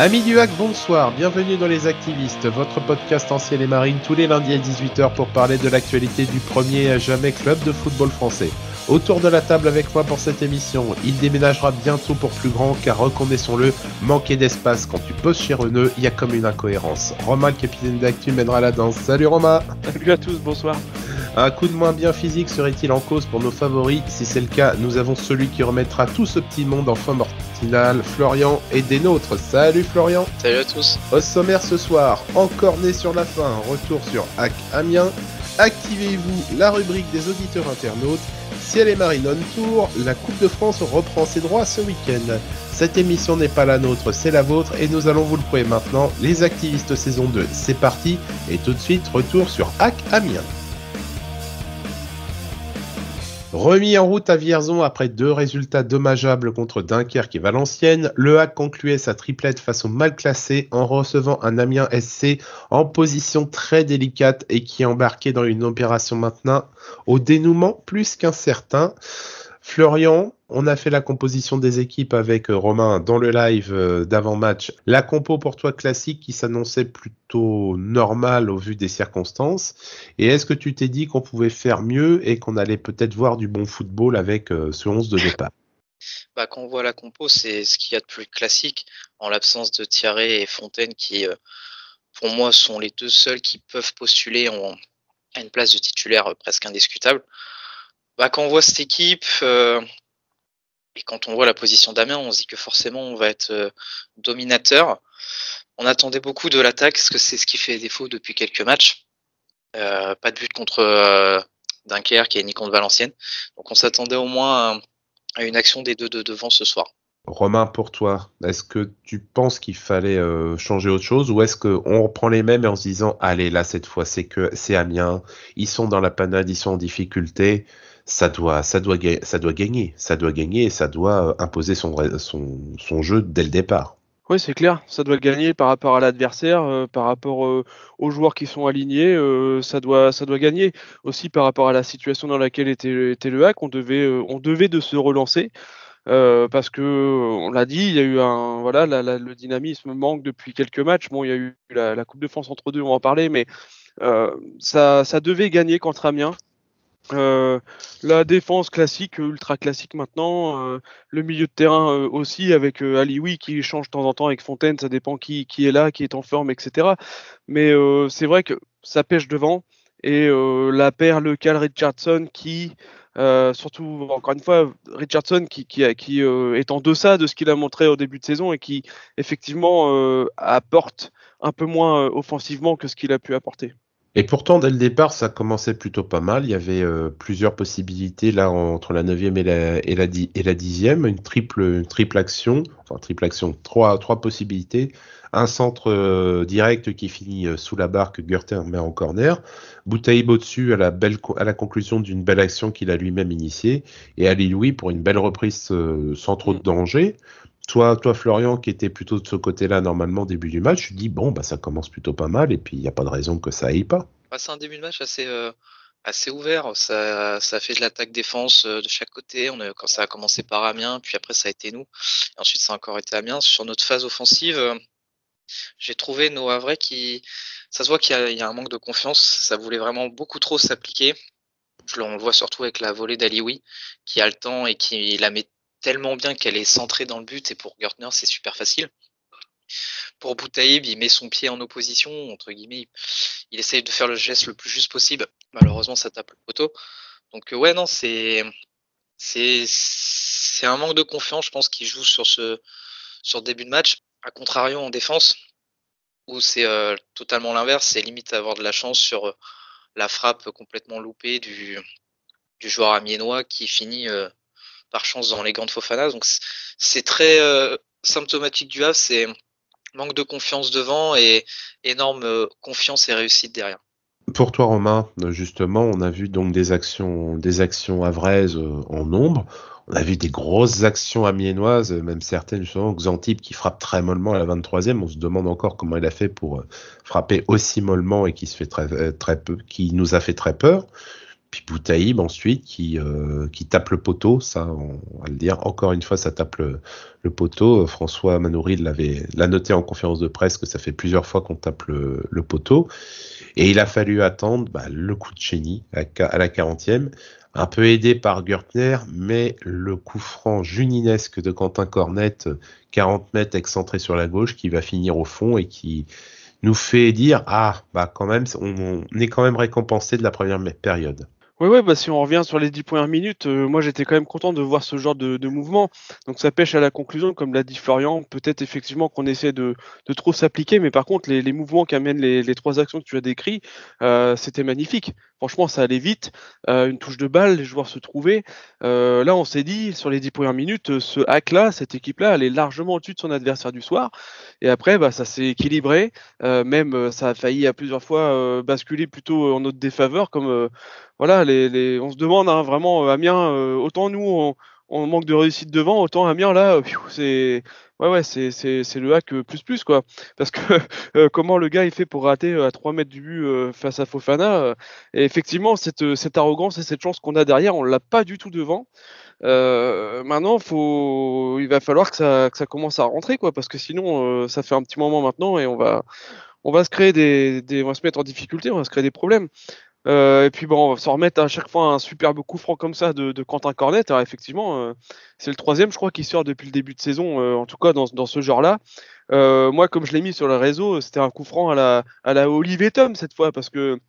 Amis du hack, bonsoir, bienvenue dans Les Activistes, votre podcast ancien et marine tous les lundis à 18h pour parler de l'actualité du premier à jamais club de football français. Autour de la table avec moi pour cette émission, il déménagera bientôt pour plus grand car reconnaissons-le, manquer d'espace quand tu poses chez Renault, il y a comme une incohérence. Romain, le capitaine d'actu, mènera la danse. Salut Romain Salut à tous, bonsoir un coup de moins bien physique serait-il en cause pour nos favoris? Si c'est le cas, nous avons celui qui remettra tout ce petit monde en fin mortinale, Florian et des nôtres. Salut Florian Salut à tous Au sommaire ce soir, encore né sur la fin, retour sur Hack Amiens. Activez-vous la rubrique des auditeurs internautes. Ciel et Marine on Tour, la Coupe de France reprend ses droits ce week-end. Cette émission n'est pas la nôtre, c'est la vôtre et nous allons vous le prouver maintenant. Les activistes saison 2, c'est parti et tout de suite retour sur Hack Amiens. Remis en route à Vierzon après deux résultats dommageables contre Dunkerque et Valenciennes, Le Hack concluait sa triplette face au mal classé en recevant un Amiens SC en position très délicate et qui embarquait dans une opération maintenant au dénouement plus qu'incertain. Florian, on a fait la composition des équipes avec euh, Romain dans le live euh, d'avant-match. La compo pour toi classique qui s'annonçait plutôt normale au vu des circonstances. Et est-ce que tu t'es dit qu'on pouvait faire mieux et qu'on allait peut-être voir du bon football avec euh, ce 11 de départ? Bah, Quand on voit la compo, c'est ce qu'il y a de plus classique en l'absence de Thierry et Fontaine qui, pour moi, sont les deux seuls qui peuvent postuler à une place de titulaire presque indiscutable. Bah, quand on voit cette équipe euh, et quand on voit la position d'Amiens, on se dit que forcément on va être euh, dominateur. On attendait beaucoup de l'attaque, parce que c'est ce qui fait défaut depuis quelques matchs. Euh, pas de but contre Dunkerque et ni contre Valenciennes. Donc on s'attendait au moins à, une action des deux de devant ce soir. Romain, pour toi, est-ce que tu penses qu'il fallait changer autre chose ou est-ce qu'on reprend les mêmes et en se disant allez là cette fois c'est que c'est Amiens, ils sont dans la panade, ils sont en difficulté, ça doit, ça doit, gagner, ça doit gagner et ça doit euh, imposer son, jeu dès le départ. Oui, c'est clair, ça doit gagner par rapport à l'adversaire, euh, par rapport euh, aux joueurs qui sont alignés, ça, doit, ça doit gagner. Aussi par rapport à la situation dans laquelle était, le hack, on devait, on devait de se relancer. parce que on l'a dit, il y a eu un voilà, le dynamisme manque depuis quelques matchs. Bon, il y a eu la, Coupe de France entre deux, on en parler, mais ça devait gagner contre Amiens. Euh, la défense classique, ultra classique maintenant. Euh, le milieu de terrain euh, aussi, avec Alioui qui change de temps en temps avec Fontaine, ça dépend qui, est là, qui est en forme, etc. Mais c'est vrai que ça pêche devant. Et la paire le Cal Richardson qui, surtout encore une fois, Richardson qui est en deçà de ce qu'il a montré au début de saison et qui effectivement apporte un peu moins offensivement que ce qu'il a pu apporter. Et pourtant, dès le départ, ça commençait plutôt pas mal. Il y avait euh, plusieurs possibilités là entre la 9e et la, et la, et la 10e, une triple, une triple action, enfin triple action, trois, trois possibilités. Un centre euh, direct qui finit euh, sous la barre que Gurter met en corner. Boutaïb au-dessus à la, belle, à la conclusion d'une belle action qu'il a lui-même initiée. Et Ali Louis pour une belle reprise sans trop de danger. Toi, toi, Florian, qui était plutôt de ce côté-là normalement début du match, tu dis bon, bah ça commence plutôt pas mal et puis il n'y a pas de raison que ça aille pas. Bah, c'est un début de match assez, euh, assez ouvert. Ça, ça fait de l'attaque-défense euh, de chaque côté. On quand ça a commencé par Amiens, puis après ça a été nous. Et ensuite ça a encore été Amiens. Sur notre phase offensive, euh, j'ai trouvé nos Havrais qui, ça se voit qu'il y, y, a un manque de confiance. Ça voulait vraiment beaucoup trop s'appliquer. Je le voit surtout avec la volée d'Alioui, qui a le temps et qui la met tellement bien qu'elle est centrée dans le but et pour Gertner c'est super facile. Pour Boutaïb, il met son pied en opposition, entre guillemets, il essaye de faire le geste le plus juste possible. Malheureusement, ça tape le poteau. Donc euh, ouais, non, c'est c'est c'est un manque de confiance, je pense, qui joue sur ce sur début de match. À contrario en défense, où c'est euh, totalement l'inverse, c'est limite avoir de la chance sur euh, la frappe complètement loupée du du joueur amiénois qui finit par chance dans les gants de Fofana. Donc c'est très euh, symptomatique du Havre, c'est manque de confiance devant et énorme euh, confiance et réussite derrière. Pour toi, Romain, justement, on a vu donc des actions, des actions euh, en nombre. On a vu des grosses actions amiénoises, même certaines, justement, Xantip qui frappe très mollement à la 23e. On se demande encore comment il a fait pour frapper aussi mollement et qui nous a fait très peur. Puis Boutaïb ensuite qui, euh, qui tape le poteau, ça on, va le dire. Encore une fois, ça tape le, le poteau. François Manoury l'avait l'a noté en conférence de presse que ça fait plusieurs fois qu'on tape le, le, poteau. Et il a fallu attendre bah, le coup de chenille à, à la 40e, un peu aidé par Gertner, mais le coup franc juninesque de Quentin Cornette, 40 mètres excentré sur la gauche, qui va finir au fond et qui nous fait dire ah bah quand même on est quand même récompensé de la première période. Oui, ouais, bah, si on revient sur les dix premières minutes, euh, moi j'étais quand même content de voir ce genre de, de, mouvement. Donc ça pêche à la conclusion, comme l'a dit Florian, peut-être effectivement qu'on essaie de, de trop s'appliquer, mais par contre les, les mouvements qu'amènent les, les, trois actions que tu as décrits, euh, c'était magnifique. Franchement, ça allait vite, euh, une touche de balle, les joueurs se trouvaient. Euh, là, on s'est dit, sur les dix premières minutes, ce hack-là, cette équipe-là, elle est largement au-dessus de son adversaire du soir. Et après, bah, ça s'est équilibré, même ça a failli à plusieurs fois basculer plutôt en notre défaveur, comme voilà, les, on se demande hein, vraiment, euh, Amiens, euh, autant nous, on, manque de réussite devant, autant Amiens, là, c'est ouais, ouais, c'est, c'est, le hack plus plus, quoi. Parce que euh, comment le gars, il fait pour rater à 3 mètres du but face à Fofana Et effectivement, cette, cette arrogance et cette chance qu'on a derrière, on l'a pas du tout devant. maintenant, faut, il va falloir que ça, que ça commence à rentrer, quoi, parce que sinon, ça fait un petit moment maintenant et on va, on va se créer des, des, on va se mettre en difficulté, on va se créer des problèmes. Euh, et puis bon, on va s'en remettre à chaque fois un superbe coup franc comme ça de, de Quentin Cornet. Alors effectivement, euh, c'est le troisième, je crois, qui sort depuis le début de saison, euh, en tout cas dans, dans ce genre-là. Euh, moi, comme je l'ai mis sur le réseau, c'était un coup franc à la, à la Olivier cette fois, parce que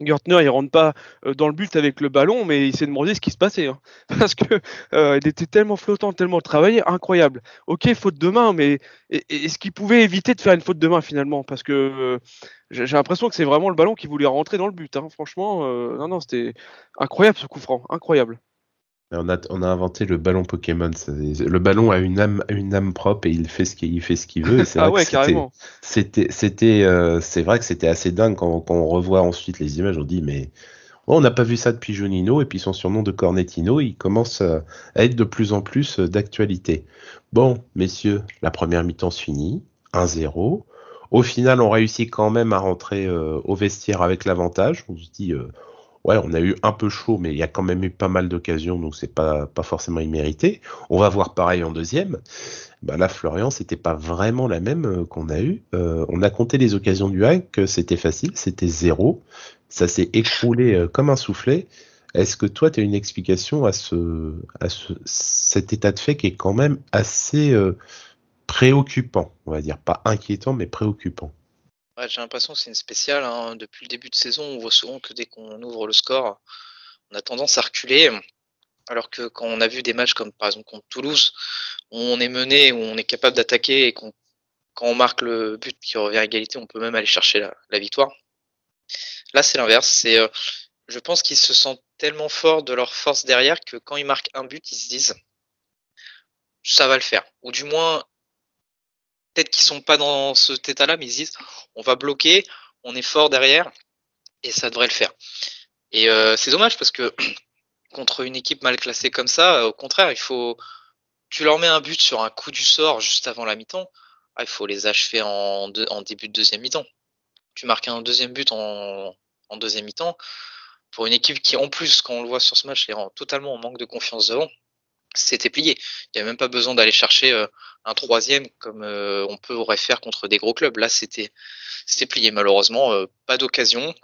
Gertner, il rentre pas euh, dans le but avec le ballon, mais il s'est demandé ce qui se passait. Hein. Parce que euh, il était tellement flottant, tellement travaillé, incroyable. Ok, faute de main, mais est-ce qu'il pouvait éviter de faire une faute de main finalement? Parce que euh, j'ai l'impression que c'est vraiment le ballon qui voulait rentrer dans le but. Hein. Franchement, non, non, c'était incroyable ce coup franc, incroyable. On a, on a, inventé le ballon Pokémon. Le ballon a une âme, une âme propre et il fait ce qu'il fait ce qu'il veut. ah ouais, carrément. C'était, c'était, euh, c'est vrai que c'était assez dingue quand, quand, on revoit ensuite les images. On dit mais oh, on n'a pas vu ça depuis Jonino et puis son surnom de Cornettino, il commence à être de plus en plus d'actualité. Bon, messieurs, la première mi-temps se finit, 1-0. Au final, on réussit quand même à rentrer euh, au vestiaire avec l'avantage. On se dit, euh, ouais, on a eu un peu chaud, mais il y a quand même eu pas mal d'occasions, donc c'est pas, pas forcément immérité. On va voir pareil en deuxième. Bah là, Florian, c'était pas vraiment la même euh, qu'on a eu. Euh, on a compté les occasions du hack, c'était facile, c'était zéro. Ça s'est écroulé euh, comme un soufflet. Est-ce que toi, tu as une explication à, ce, à ce, cet état de fait qui est quand même assez préoccupant, on va dire, pas inquiétant, mais préoccupant j'ai l'impression que c'est une spéciale. Hein. Depuis le début de saison, on voit souvent que dès qu'on ouvre le score, on a tendance à reculer. Alors que quand on a vu des matchs comme par exemple contre Toulouse, où on est mené, où on est capable d'attaquer et quand on marque le but qui revient à égalité, on peut même aller chercher la, victoire. Là, c'est l'inverse. Euh, je pense qu'ils se sentent tellement forts de leur force derrière que quand ils marquent un but, ils se disent ça va le faire. Ou du moins, peut-être qu'ils sont pas dans cet état-là, mais ils disent on va bloquer, on est fort derrière et ça devrait le faire. Et euh, c'est dommage parce que contre une équipe mal classée comme ça, euh, au contraire, il faut tu leur mets un but sur un coup du sort juste avant la mi-temps, ah, il faut les achever en, début de deuxième mi-temps. Tu marques un deuxième but en, en deuxième mi-temps pour une équipe qui en plus, quand on le voit sur ce match, est totalement en manque de confiance devant c'était plié. Il n'y a même pas besoin d'aller chercher euh, un troisième comme euh, on peut aurait faire contre des gros clubs. Là, c'était c'était plié. Malheureusement, euh, pas d'occasion.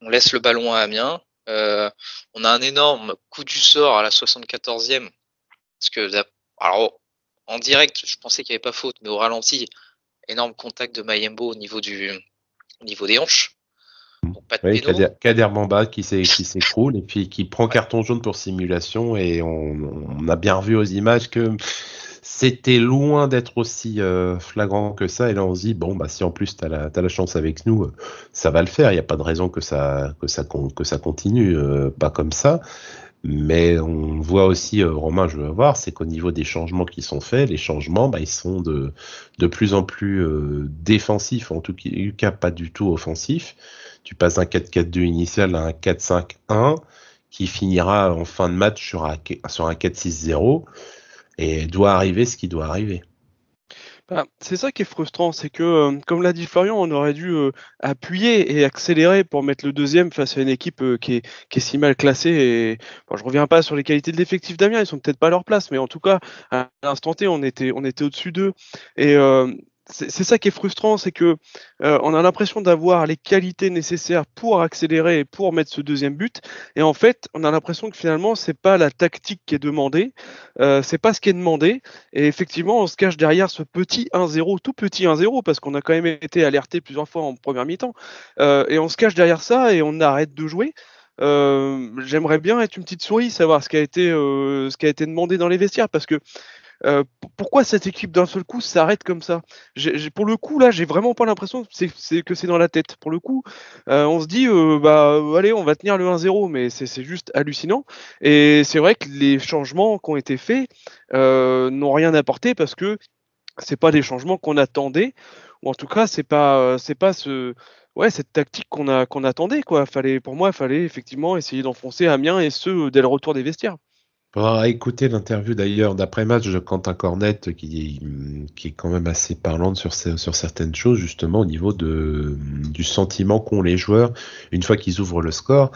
On laisse le ballon à Amiens. on a un énorme coup du sort à la 74e. Parce que alors en direct, je pensais qu'il n'y avait pas faute, mais au ralenti, énorme contact de Mayembo au niveau du au niveau des hanches oui, Kader, Bamba qui s'écroule et puis qui prend carton jaune pour simulation et on, a bien revu aux images que c'était loin d'être aussi euh, flagrant que ça. Et là on se dit bon bah si en plus tu as, la chance avec nous euh, ça va le faire. Il n'y a pas de raison que ça que ça que ça continue euh, pas comme ça. Mais on voit aussi, Romain, je veux voir, c'est qu'au niveau des changements qui sont faits, les changements, bah, ils sont de, de plus en plus défensifs, en tout cas pas du tout offensifs tu passes d'un 4-4-2 initial à un 4-5-1 qui finira en fin de match sur un, sur un 4-6-0 et doit arriver ce qui doit arriver. Bah, c'est ça qui est frustrant, c'est que, euh, comme l'a dit Florian, on aurait dû euh, appuyer et accélérer pour mettre le deuxième face à une équipe euh, qui, est, qui, est, si mal classée. Et bon, je reviens pas sur les qualités de l'effectif d'Amiens, ils sont peut-être pas à leur place, mais en tout cas, à l'instant T, on était, on était au-dessus d'eux. Et c'est ça qui est frustrant, c'est que euh, on a l'impression d'avoir les qualités nécessaires pour accélérer et pour mettre ce deuxième but, et en fait, on a l'impression que finalement, c'est pas la tactique qui est demandée, euh, c'est pas ce qui est demandé, et effectivement, on se cache derrière ce petit 1-0, tout petit 1-0, parce qu'on a quand même été alerté plusieurs fois en première mi-temps, euh, et on se cache derrière ça et on arrête de jouer. Euh, j'aimerais bien être une petite souris, savoir ce qui a été, ce qui a été demandé dans les vestiaires, parce que euh, pourquoi cette équipe d'un seul coup s'arrête comme ça? Pour le coup, là, j'ai vraiment pas l'impression que c'est dans la tête. Pour le coup, euh, on se dit, euh, bah, allez, on va tenir le 1-0, mais c'est juste hallucinant. Et c'est vrai que les changements qui ont été faits n'ont rien apporté parce que c'est pas des changements qu'on attendait, ou en tout cas, c'est pas, c'est pas ce, ouais, cette tactique qu'on a, qu'on attendait, quoi. Fallait, pour moi, fallait effectivement essayer d'enfoncer Amiens et ce dès le retour des vestiaires. Faudra écouter l'interview d'ailleurs d'après-match de Quentin Cornette qui, qui est quand même assez parlante sur, certaines choses justement au niveau du sentiment qu'ont les joueurs une fois qu'ils ouvrent le score.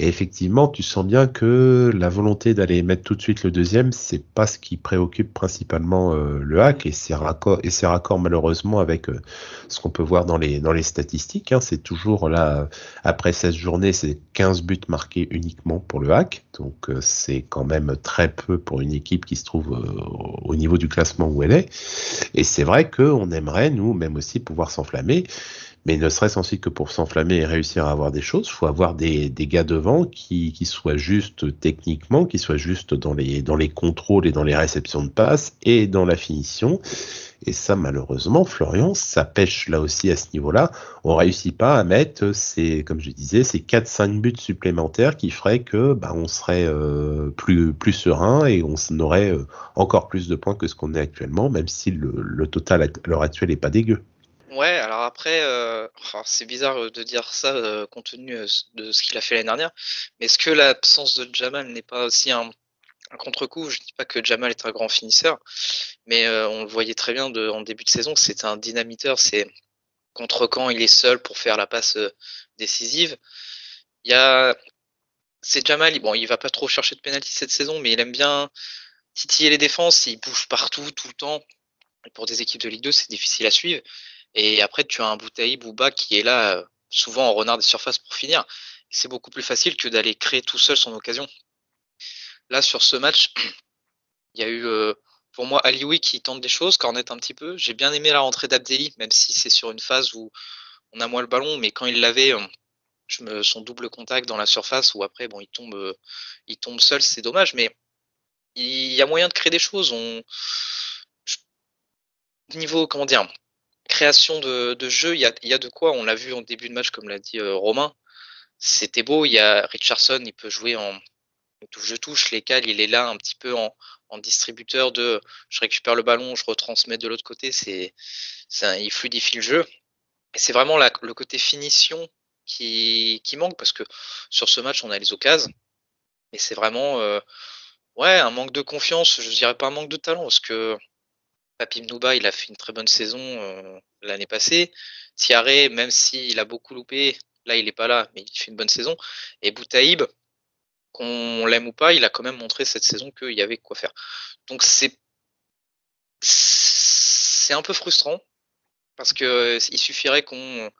Et effectivement, tu sens bien que la volonté d'aller mettre tout de suite le deuxième, c'est pas ce qui préoccupe principalement euh, le hack et c'est raccord malheureusement avec euh, ce qu'on peut voir dans les dans les statistiques. Hein. c'est toujours là après 16 journées, c'est 15 buts marqués uniquement pour le hack, donc euh, c'est quand même très peu pour une équipe qui se trouve au niveau du classement où elle est. Et c'est vrai qu'on aimerait nous même aussi pouvoir s'enflammer. Mais ne serait-ce ensuite que pour s'enflammer et réussir à avoir des choses, faut avoir des, gars devant qui, soient justes techniquement, qui soient justes dans les, contrôles et dans les réceptions de passes et dans la finition. Et ça, malheureusement, Florian, ça pêche là aussi à ce niveau-là. On réussit pas à mettre ces, comme je disais, ces 4-5 buts supplémentaires qui feraient que bah, on serait euh, plus, plus serein et on aurait euh, encore plus de points que ce qu'on est actuellement, même si le, le total à l'heure actuelle est pas dégueu. Ouais, alors après, euh, c'est bizarre euh, de dire ça euh, compte tenu de ce qu'il a fait l'année dernière, mais est-ce que l'absence de Jamal n'est pas aussi un, contre-coup? Je dis pas que Jamal est un grand finisseur, mais on le voyait très bien en début de saison, c'est un dynamiteur, c'est contre quand il est seul pour faire la passe décisive. Il y a, c'est Jamal, bon, il va pas trop chercher de pénalty cette saison, mais il aime bien titiller les défenses, il bouge partout, tout le temps. Pour des équipes de Ligue 2, c'est difficile à suivre. Et après, tu as un Boutaï Bouba qui est là, euh, souvent en renard des surfaces pour finir. C'est beaucoup plus facile que d'aller créer tout seul son occasion. Là, sur ce match, il y a eu, euh, pour moi, Alioui qui tente des choses, Cornet un petit peu. J'ai bien aimé la rentrée d'Abdelli, même si c'est sur une phase où on a moins le ballon, mais quand il l'avait, euh, son double contact dans la surface, où après, bon, il tombe, il tombe seul, c'est dommage, mais il y a moyen de créer des choses. Niveau, comment dire, création de, jeu, il y a, de quoi. On l'a vu en début de match, comme l'a dit euh, Romain. C'était beau. Il y a Richardson, il peut jouer en touche de touche. Lesquels il est là un petit peu en, distributeur de je récupère le ballon, je retransmets de l'autre côté. C'est, il fluidifie le jeu. Et c'est vraiment le côté finition qui, qui manque parce que sur ce match, on a les occasions. Et c'est vraiment euh, ouais, un manque de confiance. Je dirais pas un manque de talent parce que Papim Nouba, il a fait une très bonne saison euh, l'année passée. Thierry, même s'il a beaucoup loupé, là il n'est pas là, mais il fait une bonne saison. Et Boutaïb, qu'on l'aime ou pas, il a quand même montré cette saison qu'il y avait quoi faire. Donc c'est un peu frustrant parce que il suffirait qu'on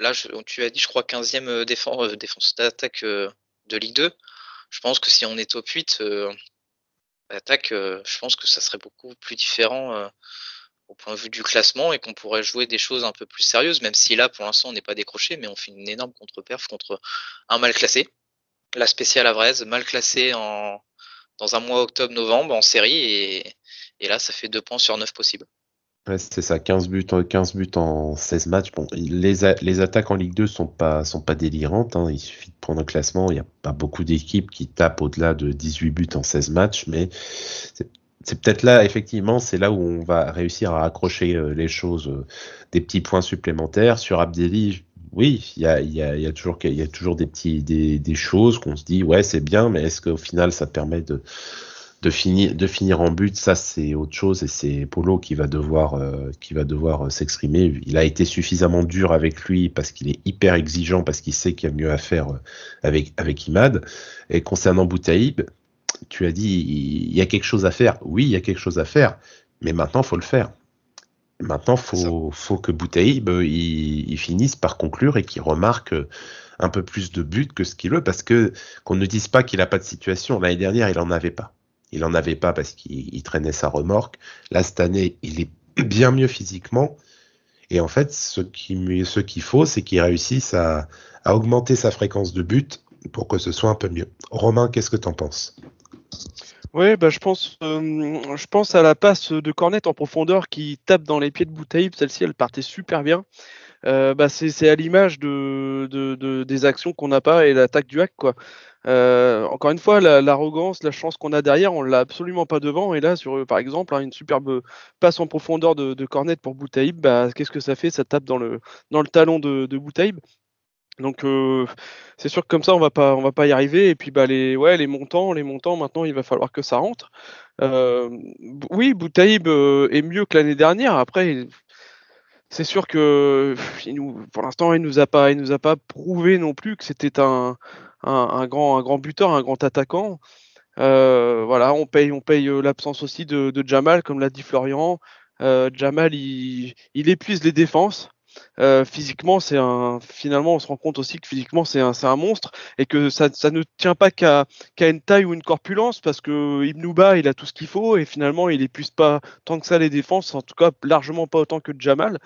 là tu as dit je crois 15e défense, euh, défense d'attaque euh, de Ligue 2. Je pense que si on est top 8 euh, je pense que ça serait beaucoup plus différent euh, au point de vue du classement et qu'on pourrait jouer des choses un peu plus sérieuses, même si là, pour l'instant, on n'est pas décroché, mais on fait une énorme contre-perf contre un mal classé. La spéciale Avraise, mal classé en, dans un mois octobre-novembre en série, et, et là, ça fait deux points sur neuf possibles. C'est ça, 15 buts, 15 buts en 16 matchs. Bon, les, attaques en Ligue 2 sont pas, sont pas délirantes. Hein. Il suffit de prendre un classement. Il n'y a pas beaucoup d'équipes qui tapent au-delà de 18 buts en 16 matchs. Mais c'est peut-être là, effectivement, c'est là où on va réussir à accrocher euh, les choses, euh, des petits points supplémentaires. Sur Abdelli, oui, il y a, toujours, des, petits, des choses qu'on se dit, ouais, c'est bien, mais est-ce qu'au final, ça permet de de finir, de finir en but, ça c'est autre chose et c'est Polo qui va devoir, euh, qui va devoir euh, s'exprimer. Il a été suffisamment dur avec lui parce qu'il est hyper exigeant, parce qu'il sait qu'il y a mieux à faire euh, avec, avec Imad. Et concernant Boutaïb, tu as dit il y a quelque chose à faire. Oui, il y a quelque chose à faire, mais maintenant faut le faire. Maintenant, faut, faut que Boutaïb il, il, finisse par conclure et qu'il remarque un peu plus de buts que ce qu'il veut, parce que qu'on ne dise pas qu'il n'a pas de situation. L'année dernière, il en avait pas. Il en avait pas parce qu'il traînait sa remorque. Là, cette année, il est bien mieux physiquement. Et en fait, ce qu'il ce faut, c'est qu'il réussisse à, augmenter sa fréquence de but pour que ce soit un peu mieux. Romain, qu'est-ce que tu en penses? Oui, bah, je, pense, euh, je pense à la passe de Cornet en profondeur qui tape dans les pieds de Boutaïb. Celle-ci, elle partait super bien. Euh, bah, c'est à l'image de, de, de, des actions qu'on n'a pas et l'attaque du hack. Euh, encore une fois, l'arrogance, la, chance qu'on a derrière, on l'a absolument pas devant. Et là, par exemple, hein, une superbe passe en profondeur de, de Cornet pour Boutaïb, bah, qu'est-ce que ça fait? Ça tape dans le, talon de, de Boutaïb. Donc euh, c'est sûr que comme ça on va pas va pas y arriver et puis bah les montants les montants maintenant il va falloir que ça rentre. Oui Boutaïb est mieux que l'année dernière après c'est sûr que pour l'instant il nous nous a pas prouvé non plus que c'était un grand, buteur, un grand attaquant. Euh, voilà, on paye, on paye euh, l'absence aussi de, Jamal, comme l'a dit Florian. Euh, Jamal, il, épuise les défenses. Physiquement, c'est un. Finalement, on se rend compte aussi que physiquement, c'est un, un, monstre et que ça, ça ne tient pas qu'à une taille ou une corpulence parce que Ibnouba, il a tout ce qu'il faut et finalement, il épuise pas tant que ça les défenses, en tout cas largement pas autant que Jamal.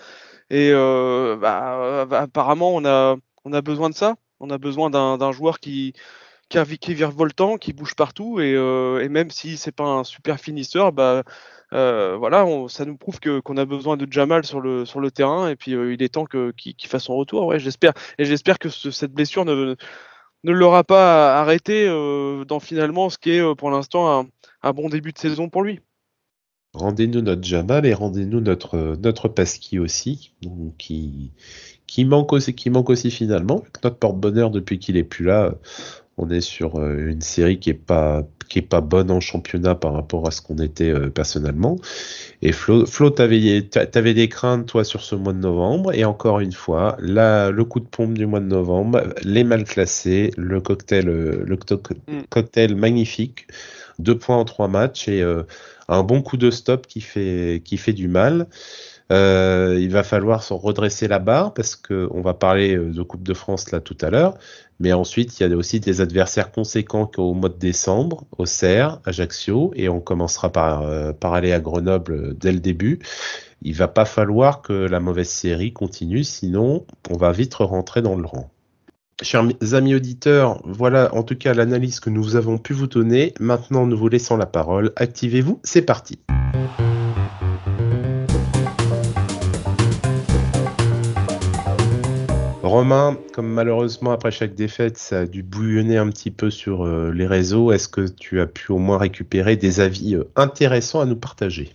Et bah, apparemment, on a, on a besoin de ça. On a besoin d'un joueur qui, qui, qui est virevoltant, qui bouge partout, et, euh, et même si c'est pas un super finisseur, bah, euh, voilà, ça nous prouve qu'on a besoin de Jamal sur le terrain, et puis euh, il est temps qu'il fasse son retour. Ouais, j'espère, et j'espère que cette blessure ne l'aura pas arrêté dans finalement ce qui est pour l'instant un, bon début de saison pour lui. Rendez-nous notre Jamal et rendez-nous notre notre Pasqui aussi, qui qui manque aussi, qui manque aussi finalement. Notre porte-bonheur depuis qu'il est plus là, on est sur euh, une série qui est pas qui est pas bonne en championnat par rapport à ce qu'on était euh, personnellement. Et Flo, Flo t'avais avais des craintes toi sur ce mois de novembre et encore une fois, là le coup de pompe du mois de novembre, les mal classés, le cocktail euh, le mm. cocktail magnifique, deux points en trois matchs et un bon coup de stop qui fait qui fait du mal. Euh, il va falloir se redresser la barre parce que on va parler euh, de Coupe de France là tout à l'heure, mais ensuite il y a aussi des adversaires conséquents au mois de décembre, au Serre, Ajaccio, et on commencera par, euh, aller à Grenoble dès le début. Il va pas falloir que la mauvaise série continue, sinon on va vite rentrer dans le rang. Chers amis auditeurs, voilà en tout cas l'analyse que nous avons pu vous donner. Maintenant, nous vous laissons la parole. Activez-vous, c'est parti. Romain, comme malheureusement après chaque défaite, ça a dû bouillonner un petit peu sur euh, les réseaux, est-ce que tu as pu au moins récupérer des avis euh, intéressants à nous partager?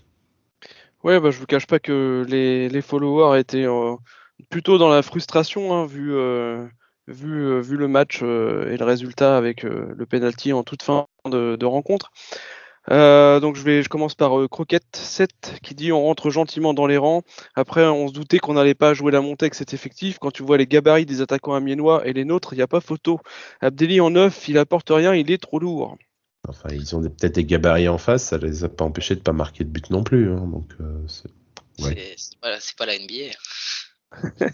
Ouais, bah, je vous cache pas que les, followers étaient euh, plutôt dans la frustration, hein, vu, le match et le résultat avec le penalty en toute fin de rencontre. Euh, donc je vais, je commence par euh, Croquette 7 qui dit on rentre gentiment dans les rangs. Après on se doutait qu'on n'allait pas jouer la montée avec cet effectif. Quand tu vois les gabarits des attaquants amiénois et les nôtres, il n'y a pas photo. Abdelli en neuf, il apporte rien, il est trop lourd. Enfin ils ont peut-être des gabarits en face, ça les a pas empêchés de pas marquer de but non plus. Hein, donc euh, c'est pas, la NBA.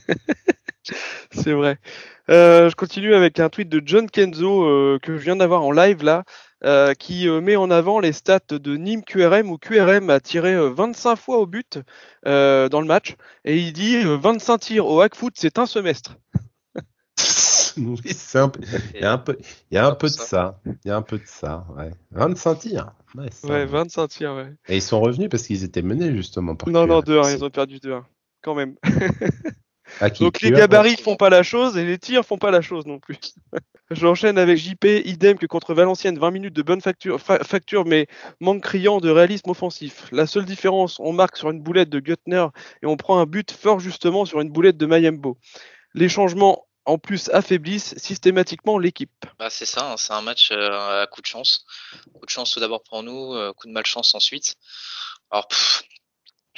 c'est vrai. je continue avec un tweet de John Kenzo que je viens d'avoir en live là. Euh, qui euh, met en avant les stats de Nîmes QRM où QRM a tiré 25 euh, fois au but dans le match et il dit 25 tirs au hack foot c'est un semestre. oui, un peu... il y a un peu, il y a un peu de ça, il y a un peu de ça, ouais. 25 tirs. Ouais, 25 tirs, ouais. Et ils sont revenus parce qu'ils étaient menés justement par Non, non, 2-1, ils ont perdu 2-1, quand même. Donc les gabarits font pas la chose et les tirs font pas la chose non plus. J'enchaîne avec JP, idem que contre Valenciennes, 20 minutes de bonne facture, facture, mais manque criant de réalisme offensif. La seule différence, on marque sur une boulette de Göttner et on prend un but fort justement sur une boulette de Mayembo. Les changements en plus affaiblissent systématiquement l'équipe. Bah, c'est ça, hein, c'est un match à coup de chance. Coup de chance tout d'abord pour nous, coup de malchance ensuite. Alors,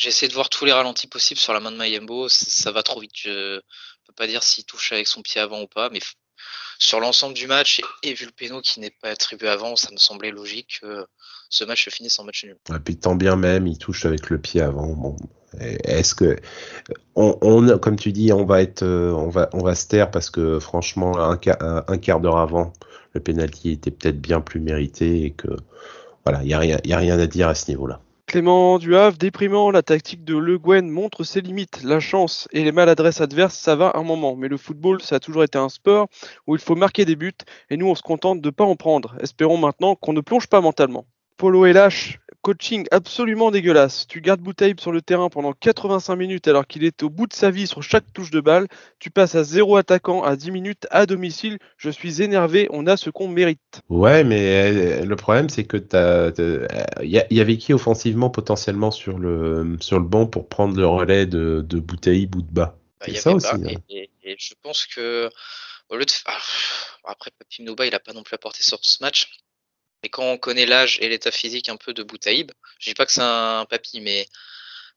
j'ai essayé de voir tous les ralentis possibles sur la main de Mayembo, ça, va trop vite. Je peux pas dire s'il touche avec son pied avant ou pas, mais sur l'ensemble du match et, vu le péno qui n'est pas attribué avant, ça me semblait logique que ce match se finisse en match nul. Et puis tant bien même, il touche avec le pied avant. Bon, est-ce que on, comme tu dis, on va être, on va, on va se taire parce que franchement, un, quart d'heure avant, le penalty était peut-être bien plus mérité et que voilà, il y a rien, y a rien à dire à ce niveau-là. Clément Duhave, déprimant, la tactique de Le Guen montre ses limites. La chance et les maladresses adverses, ça va un moment. Mais le football, ça a toujours été un sport où il faut marquer des buts et nous, on se contente de ne pas en prendre. Espérons maintenant qu'on ne plonge pas mentalement. Polo et lâche, coaching absolument dégueulasse. Tu gardes Boutaïb sur le terrain pendant 85 minutes alors qu'il est au bout de sa vie sur chaque touche de balle. Tu passes à zéro attaquant à 10 minutes à domicile. Je suis énervé, on a ce qu'on mérite. Ouais, mais euh, le problème c'est que il y, avait qui offensivement potentiellement sur le sur le banc pour prendre le relais de, de Boutaïb ou de bas. Bah, c'est ça aussi. Hein. Et, je pense que au lieu de ah, après Papy Nouba, il a pas non plus apporté sur ce match. Mais quand on connaît l'âge et l'état physique un peu de Boutaïb, je dis pas que c'est un papy, mais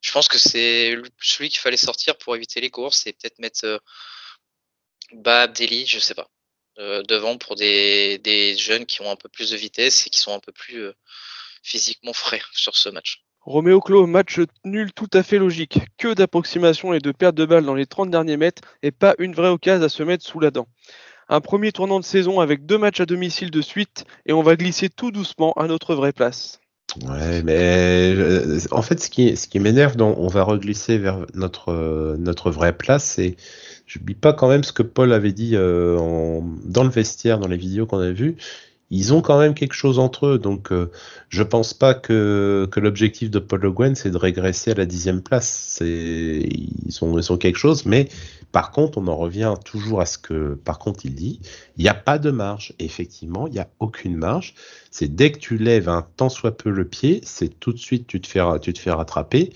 je pense que c'est celui qu'il fallait sortir pour éviter les courses et peut-être mettre euh, Bab, Deli, je sais pas, euh, devant pour des, jeunes qui ont un peu plus de vitesse et qui sont un peu plus euh, physiquement frais sur ce match. Roméo Clos, match nul tout à fait logique. Que d'approximation et de perte de balles dans les 30 derniers mètres et pas une vraie occasion à se mettre sous la dent un premier tournant de saison avec deux matchs à domicile de suite et on va glisser tout doucement à notre vraie place. Ouais, mais euh, en fait, ce qui, ce qui m'énerve, on va reglisser vers notre, vraie place, c'est, je n'oublie pas quand même ce que Paul avait dit euh, dans le vestiaire, dans les vidéos qu'on a vues ils ont quand même quelque chose entre eux. Donc, euh, je pense pas que, l'objectif de Paul Le c'est de régresser à la dixième place. Ils sont quelque chose, mais par contre, on en revient toujours à ce que, par contre, il dit, il n'y a pas de marge. effectivement, il n'y a aucune marge. C'est dès que tu lèves un tant soit peu le pied, c'est tout de suite tu te fais, rattraper.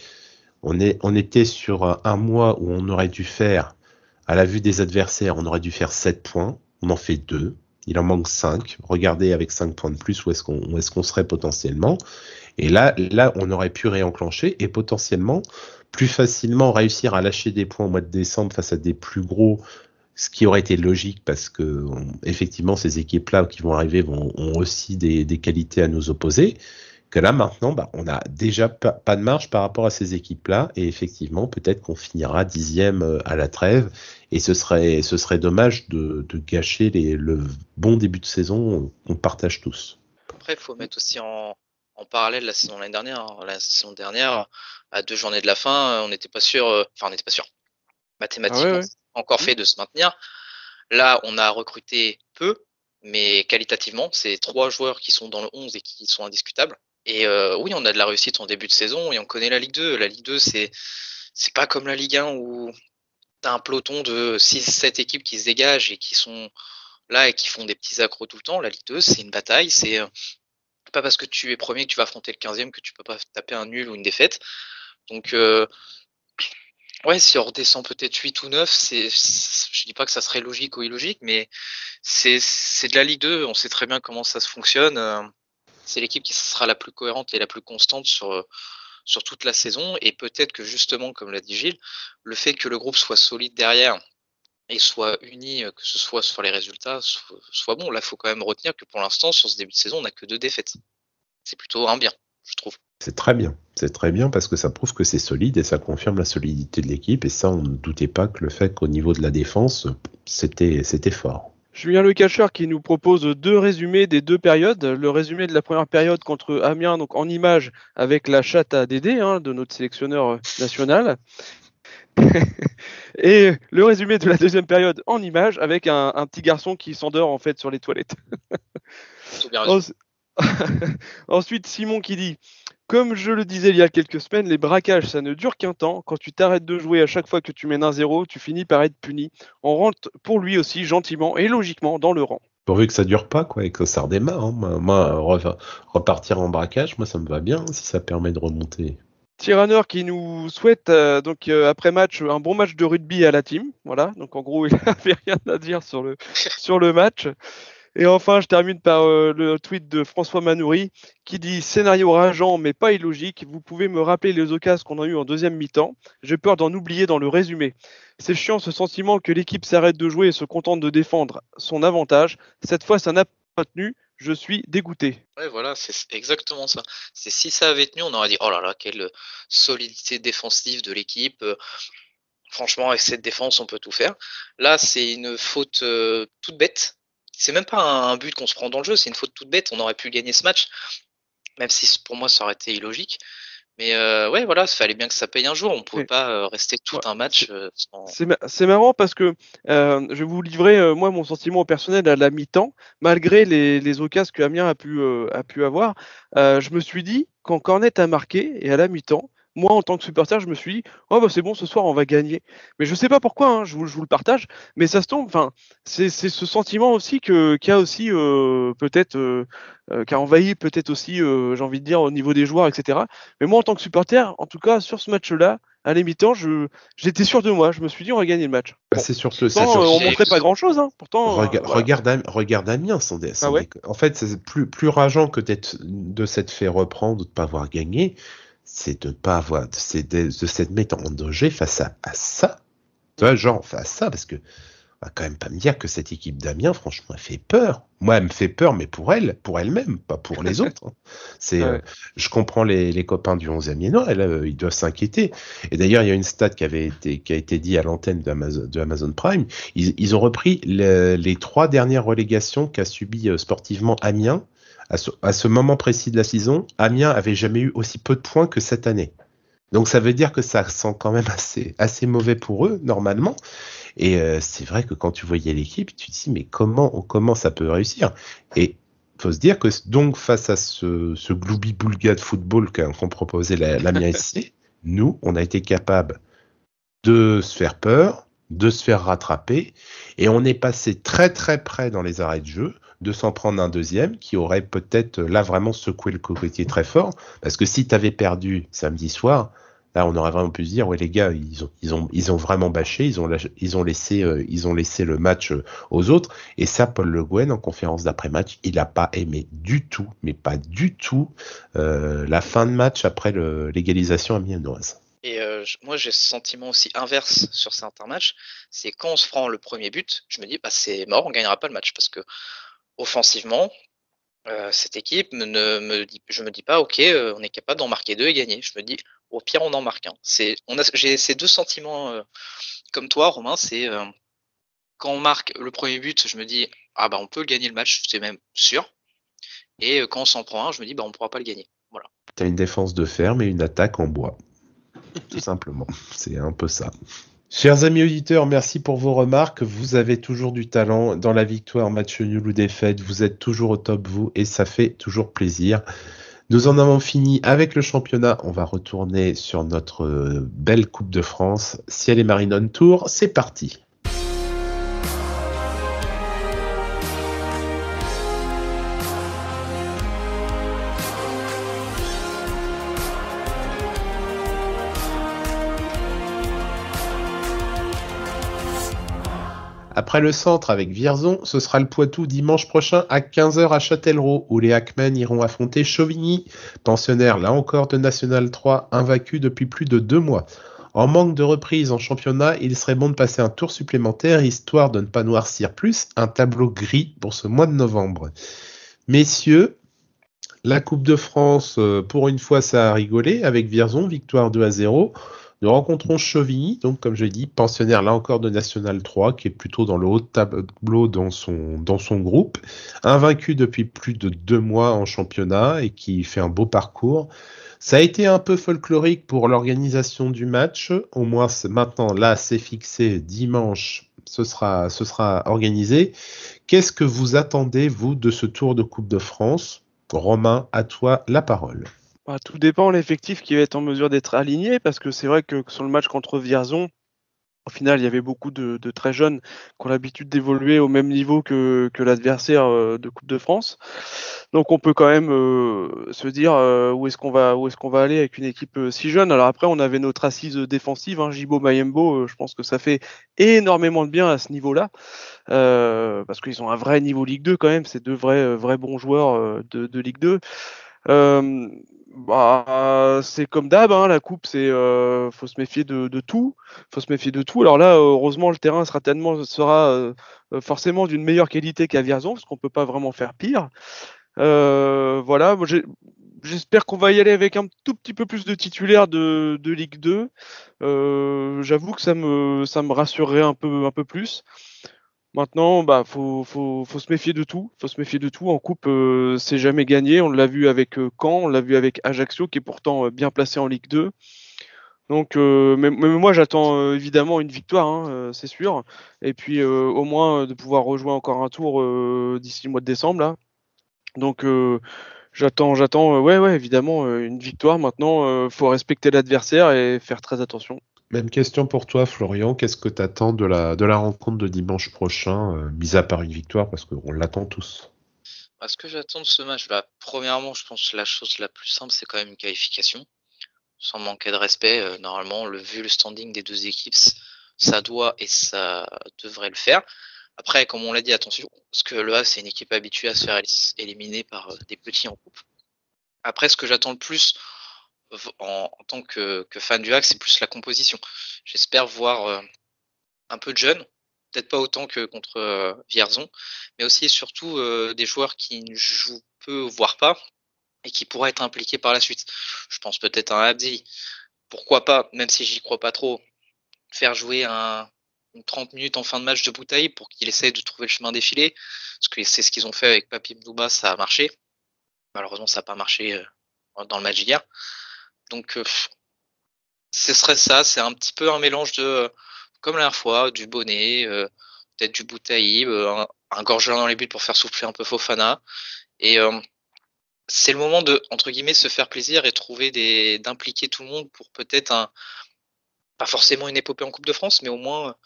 On, était sur un mois où on aurait dû faire, à la vue des adversaires, on aurait dû faire 7 points. On en fait 2 il en manque 5. Regardez avec 5 points de plus où est-ce qu'on serait potentiellement. Et là, là, on aurait pu réenclencher et potentiellement plus facilement réussir à lâcher des points au mois de décembre face à des plus gros, ce qui aurait été logique parce que effectivement ces équipes-là qui vont arriver vont, ont aussi des qualités à nous opposer que là maintenant, bah, on a déjà pas, de marge par rapport à ces équipes-là, et effectivement, peut-être qu'on finira dixième euh, à la trêve, et ce serait, ce serait dommage de, gâcher les, le bon début de saison qu'on partage tous. Après, il faut mettre aussi en, parallèle la saison l'année dernière. Hein. La saison dernière, à deux journées de la fin, on n'était pas sûr, euh, enfin, on n'était pas sûr. Mathématiquement, ah encore fait de se maintenir. Là, on a recruté peu, mais qualitativement, c'est trois joueurs qui sont dans le 11 et qui sont indiscutables. Et euh, oui, on a de la réussite en début de saison et on connaît la Ligue 2. La Ligue 2, c'est c'est pas comme la Ligue 1 où tu as un peloton de 6-7 équipes qui se dégagent et qui sont là et qui font des petits accros tout le temps. La Ligue 2, c'est une bataille. C'est euh, pas parce que tu es premier que tu vas affronter le 15e que tu peux pas taper un nul ou une défaite. Donc, euh, ouais, si on redescend peut-être 8 ou 9, c'est, je dis pas que ça serait logique ou illogique, mais c'est, c'est de la Ligue 2. On sait très bien comment ça se fonctionne c'est l'équipe qui sera la plus cohérente et la plus constante sur, sur toute la saison. Et peut-être que justement, comme l'a dit Gilles, le fait que le groupe soit solide derrière et soit uni, que ce soit sur les résultats, soit, bon. Là, il faut quand même retenir que pour l'instant, sur ce début de saison, on n'a que deux défaites. C'est plutôt un bien, je trouve. C'est très bien. C'est très bien parce que ça prouve que c'est solide et ça confirme la solidité de l'équipe. Et ça, on ne doutait pas que le fait qu'au niveau de la défense, c'était fort. Julien Le Catcheur qui nous propose deux résumés des deux périodes. Le résumé de la première période contre Amiens, donc en image avec la chatte à Dédé hein, de notre sélectionneur national. et le résumé de la deuxième période en image avec un, petit garçon qui s'endort en fait sur les toilettes. Ensuite, Simon qui dit comme je le disais il y a quelques semaines, les braquages, ça ne dure qu'un temps. Quand tu t'arrêtes de jouer à chaque fois que tu mènes un zéro, tu finis par être puni. On rentre pour lui aussi gentiment et logiquement dans le rang. Pourvu que ça dure pas, quoi, et que ça redémarre. Hein. Moi, repartir en braquage, moi, ça me va bien si ça permet de remonter. Tyranner qui nous souhaite euh, donc euh, après match un bon match de rugby à la team. Voilà, donc en gros il n'avait rien à dire sur le sur le match. Et enfin, je termine par euh, le tweet de François Manoury qui dit scénario rageant mais pas illogique. Vous pouvez me rappeler les occasions qu'on a eu en deuxième mi-temps. J'ai peur d'en oublier dans le résumé. C'est chiant ce sentiment que l'équipe s'arrête de jouer et se contente de défendre son avantage. Cette fois, ça n'a pas tenu je suis dégoûté. Ouais, voilà, c'est exactement ça. C'est si ça avait tenu, on aurait dit oh là là, quelle solidité défensive de l'équipe. Euh, franchement, avec cette défense, on peut tout faire. Là, c'est une faute euh, toute bête. C'est même pas un, but qu'on se prend dans le jeu, c'est une faute toute bête. On aurait pu gagner ce match, même si pour moi ça aurait été illogique. Mais euh, ouais, voilà, il fallait bien que ça paye un jour. On ne pouvait pas euh, rester tout un match euh, sans. C'est marrant parce que je vais vous livrer, moi, mon sentiment personnel à la mi-temps. Malgré les, les occasions que Amiens a pu, a pu avoir, je me suis dit, quand Cornet a marqué, et à la mi-temps, moi, en tant que supporter, je me suis dit, oh, bah, c'est bon, ce soir, on va gagner. Mais je ne sais pas pourquoi, hein, je, vous, je, vous, le partage, mais ça se tombe, enfin, c'est ce sentiment aussi que, qui a aussi euh, peut-être, euh, euh, qui a envahi peut-être aussi, j'ai envie de dire, au niveau des joueurs, etc. Mais moi, en tant que supporter, en tout cas, sur ce match-là, à l'émitant, j'étais sûr de moi. Je me suis dit, on va gagner le match. Bah, c'est sur ce. Pourtant, on montrait pas grand-chose. Hein. Pourtant, regarde, regarde Amiens, sans, ah En fait, c'est plus, plus rageant que de s'être fait reprendre, de ne pas avoir gagné c'est de pas avoir, c'est de, de s'être mettre en danger face à, ça. Tu vois, genre face à ça, parce que on va quand même pas me dire que cette équipe d'Amiens, franchement, elle fait peur. Moi, elle me fait peur, mais pour elle, pour elle-même, pas pour les autres. Hein. C'est, euh, je comprends les, les, copains du 11e Amiens, euh, ils doivent s'inquiéter. Et d'ailleurs, il y a une stat qui avait été, qui a été dit à l'antenne de Amazon Prime. Ils, ils ont repris les trois dernières relégations qu'a subi euh, sportivement Amiens à ce, moment précis de la saison, Amiens avait jamais eu aussi peu de points que cette année. Donc ça veut dire que ça sent quand même assez, assez mauvais pour eux, normalement. Et euh, c'est vrai que quand tu voyais l'équipe, tu te dis, mais comment, comment ça peut réussir? Et faut se dire que donc face à ce, ce gloubi-boulga de football qu'ont proposé l'Amiens SC, nous, on a été capable de se faire peur, de se faire rattraper, et on est passé très très près dans les arrêts de jeu de s'en prendre un deuxième qui aurait peut-être là vraiment secoué le cocotier très fort. Parce que si tu avais perdu samedi soir, là on aurait vraiment pu se dire ouais les gars ils ont vraiment bâché, ils ont ils ont laissé euh, ils ont laissé le match euh, aux autres. Et ça Paul Le Guen en conférence d'après match il a pas aimé du tout, mais pas du tout euh, la fin de match après l'égalisation à. Et moi, j'ai ce sentiment aussi inverse sur certains matchs. C'est quand on se prend le premier but, je me dis, bah, c'est mort, on gagnera pas le match parce que offensivement, euh, cette équipe ne me dit, je me dis pas, ok, euh, on est capable d'en marquer deux et gagner. Je me dis, au pire, on en marque un. C'est, on a, j'ai ces deux sentiments euh, comme toi, Romain. C'est quand on marque le premier but, je me dis, ah bah on peut gagner le match, c'est même sûr. Et quand on s'en prend un, je me dis, bah on pourra pas le gagner. Voilà. T'as une défense de fer, et une attaque en bois. Tout simplement. C'est un peu ça. Chers amis auditeurs, merci pour vos remarques. Vous avez toujours du talent dans la victoire, match nul ou défaite. Vous êtes toujours au top, vous, et ça fait toujours plaisir. Nous en avons fini avec le championnat. On va retourner sur notre euh, belle Coupe de France. Ciel et Marine Tour, c'est parti. Après le centre avec Vierzon, ce sera le Poitou dimanche prochain à 15h à Châtellerault, où les Hackmen iront affronter Chauvigny, pensionnaire là encore de National 3, invaincu depuis plus de deux mois. En manque de reprise en championnat, il serait bon de passer un tour supplémentaire, histoire de ne pas noircir plus un tableau gris pour ce mois de novembre. Messieurs, la Coupe de France, euh, pour une fois, ça a rigolé avec Vierzon, victoire 2 à 0. Nous rencontrons Chauvigny, donc comme je l'ai dit, pensionnaire là encore de National 3, qui est plutôt dans le haut tableau dans son, groupe, invaincu depuis plus de deux mois en championnat et qui fait un beau parcours. Ça a été un peu folklorique pour l'organisation du match. Au moins maintenant, là, c'est fixé dimanche. Ce sera, ce sera organisé. Qu'est-ce que vous attendez, vous, de ce Tour de Coupe de France? Romain, à toi la parole. Bah, tout dépend l'effectif qui va être en mesure d'être aligné, parce que c'est vrai que sur le match contre Vierzon, au final, il y avait beaucoup de, très jeunes qui ont l'habitude d'évoluer au même niveau que, l'adversaire euh, de Coupe de France. Donc on peut quand même euh, se dire euh, où est-ce qu'on va où est-ce qu'on va aller avec une équipe si jeune. Alors après, on avait notre assise défensive, hein, Jibo Mayembo. je pense que ça fait énormément de bien à ce niveau-là parce qu'ils ont un vrai niveau Ligue 2 quand même. C'est deux vrais vrais bons joueurs de, de Ligue 2. Bah, c'est comme d'hab, hein, la coupe, c'est euh, faut se méfier de, de, tout, faut se méfier de tout. Alors là, heureusement, le terrain sera sera euh, euh, forcément d'une meilleure qualité qu'à Vierzon, parce qu'on peut pas vraiment faire pire. Euh, voilà, j'espère qu'on va y aller avec un tout petit peu plus de titulaires de, de Ligue 2. J'avoue que ça me ça me rassurerait un peu un peu plus. Maintenant, bah, faut, faut, faut, se méfier de tout. Faut se méfier de tout. En coupe, euh, c'est jamais gagné. On l'a vu avec euh, Caen, on l'a vu avec Ajaccio, qui est pourtant euh, bien placé en Ligue 2. Donc, mais, moi, j'attends évidemment une victoire, hein, c'est sûr. Et puis, au moins, de pouvoir rejouer encore un tour d'ici le mois de décembre. Là. Donc, j'attends, j'attends, ouais, ouais, évidemment, une victoire. Maintenant, faut respecter l'adversaire et faire très attention. Même question pour toi, Florian. Qu'est-ce que tu attends de la, rencontre de dimanche prochain, euh, mis à part une victoire, parce qu'on l'attend tous? Bah, Ce que j'attends de ce match, bah, premièrement, je pense que la chose la plus simple, c'est quand même une qualification. Sans manquer de respect, euh, normalement, le, vu le standing des deux équipes, ça doit et ça devrait le faire. Après, comme on l'a dit, attention, parce que le Havre, c'est une équipe habituée à se faire éliminer par euh, des petits en coupe. Après, ce que j'attends le plus, en, tant que, fan du hack, c'est plus la composition. J'espère voir euh, un peu de jeunes, peut-être pas autant que contre euh, Vierzon, mais aussi et surtout euh, des joueurs qui ne jouent peu, voire pas, et qui pourraient être impliqués par la suite. Je pense peut-être à un Abdi. Pourquoi pas, même si j'y crois pas trop, faire jouer un, une 30 minutes en fin de match de bouteille pour qu'il essaye de trouver le chemin défilé. Parce que c'est ce qu'ils ont fait avec Papi Mdouba, ça a marché. Malheureusement, ça n'a pas marché dans le match d'hier. Donc, euh, ce serait ça. C'est un petit peu un mélange de, comme la dernière fois, du bonnet, euh, peut-être du Boutaïb, un, un gorgelin dans les buts pour faire souffler un peu Fofana. Et euh, c'est le moment de, entre guillemets, se faire plaisir et trouver des, d'impliquer tout le monde pour peut-être un, pas forcément une épopée en Coupe de France, mais au moins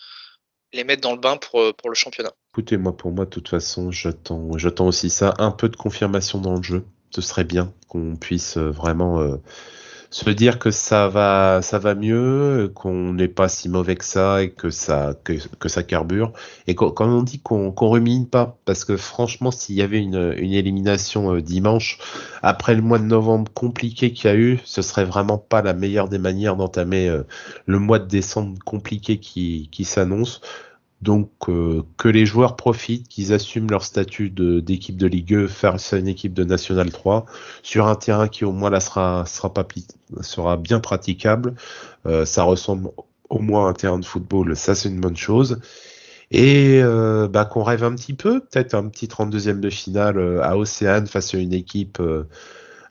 les mettre dans le bain pour, pour le championnat. Écoutez, moi, pour moi, de toute façon, j'attends, j'attends aussi ça, un peu de confirmation dans le jeu. Ce serait bien qu'on puisse vraiment se dire que ça va, ça va mieux, qu'on n'est pas si mauvais que ça et que ça, que, ça carbure. Et comme on dit qu'on qu'on rumine pas, parce que franchement, s'il y avait une, une élimination euh, dimanche après le mois de novembre compliqué qu'il y a eu, ce serait vraiment pas la meilleure des manières d'entamer euh, le mois de décembre compliqué qui, qui s'annonce. Donc euh, que les joueurs profitent, qu'ils assument leur statut d'équipe de, Ligue 2 face à une équipe de National 3 sur un terrain qui au moins là sera sera pas sera bien praticable. Euh, ça ressemble au moins à un terrain de football, ça c'est une bonne chose. Et euh, bah, qu'on rêve un petit peu, peut-être un petit 32e de finale à Océane face à une équipe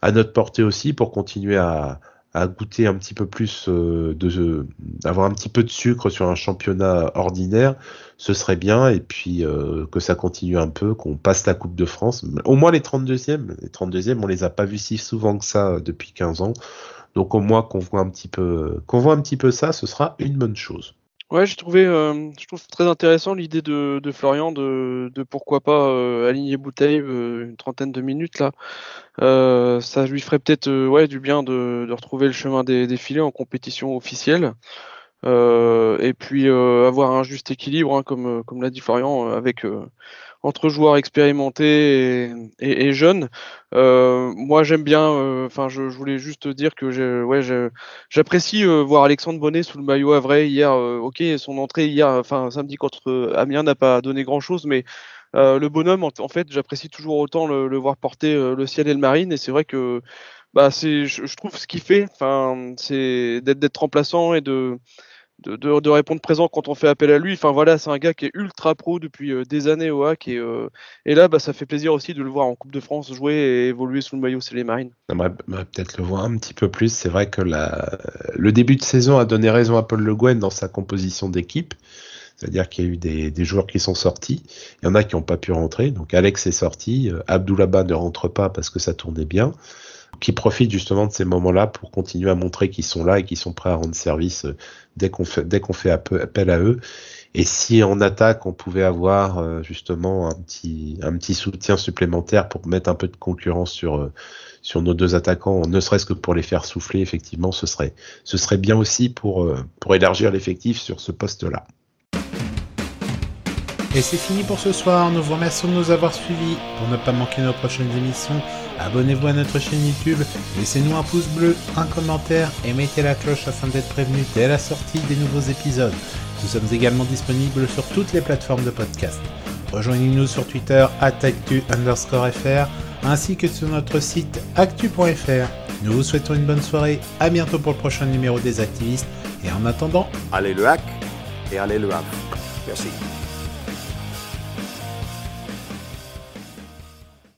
à notre portée aussi pour continuer à, à goûter un petit peu plus euh, de avoir un petit peu de sucre sur un championnat ordinaire, ce serait bien et puis euh, que ça continue un peu, qu'on passe la Coupe de France, au moins les 32e, les 32e, on les a pas vus si souvent que ça euh, depuis 15 ans. Donc au moins qu'on voit un petit peu qu'on voit un petit peu ça, ce sera une bonne chose. Ouais, j'ai trouvé, euh, je trouve très intéressant l'idée de, de, Florian de, de pourquoi pas euh, aligner Bouteille euh, une trentaine de minutes là. ça lui ferait peut-être ouais du bien de, de, retrouver le chemin des, des filets en compétition officielle. Et puis avoir un juste équilibre, hein, comme, comme l'a dit Florian, avec entre joueurs expérimentés et, et, jeunes. Euh, moi, j'aime bien. Euh, enfin, je, je, voulais juste dire que ouais, j'apprécie euh, voir Alexandre Bonnet sous le maillot à vrai hier. ok, son entrée hier, enfin samedi contre Amiens n'a pas donné grand chose, mais le bonhomme, en, fait, j'apprécie toujours autant le, le, voir porter le ciel et le marine. Et c'est vrai que bah, c'est, je, je trouve ce qu'il fait. Enfin, c'est d'être remplaçant et de de, de, répondre présent quand on fait appel à lui. Enfin voilà, c'est un gars qui est ultra pro depuis euh, des années au hack et, euh, et là, bah, ça fait plaisir aussi de le voir en Coupe de France jouer et évoluer sous le maillot c'est les Marines. J'aimerais peut-être le voir un petit peu plus. C'est vrai que le début de saison a donné raison à Paul Le Guen dans sa composition d'équipe. C'est-à-dire qu'il y a eu des, des, joueurs qui sont sortis. Il y en a qui n'ont pas pu rentrer. Donc Alex est sorti. Euh, Abdoulaba ne rentre pas parce que ça tournait bien. Qui profitent justement de ces moments-là pour continuer à montrer qu'ils sont là et qu'ils sont prêts à rendre service euh, dès qu'on fait, fait appel à eux. Et si en attaque on pouvait avoir euh, justement un petit, un petit soutien supplémentaire pour mettre un peu de concurrence sur, euh, sur nos deux attaquants, ne serait-ce que pour les faire souffler, effectivement, ce serait, ce serait bien aussi pour, pour élargir l'effectif sur ce poste-là. Et c'est fini pour ce soir. Nous vous remercions de nous avoir suivis. Pour ne pas manquer nos prochaines émissions, abonnez-vous à notre chaîne YouTube, laissez-nous un pouce bleu, un commentaire et mettez la cloche afin d'être prévenu dès la sortie des nouveaux épisodes. Nous sommes également disponibles sur toutes les plateformes de podcast. Rejoignez-nous sur Twitter actu underscore ainsi que sur notre site actu.fr. Nous vous souhaitons une bonne soirée, à bientôt pour le prochain numéro des activistes et en attendant, allez le hack et allez le hack. Merci.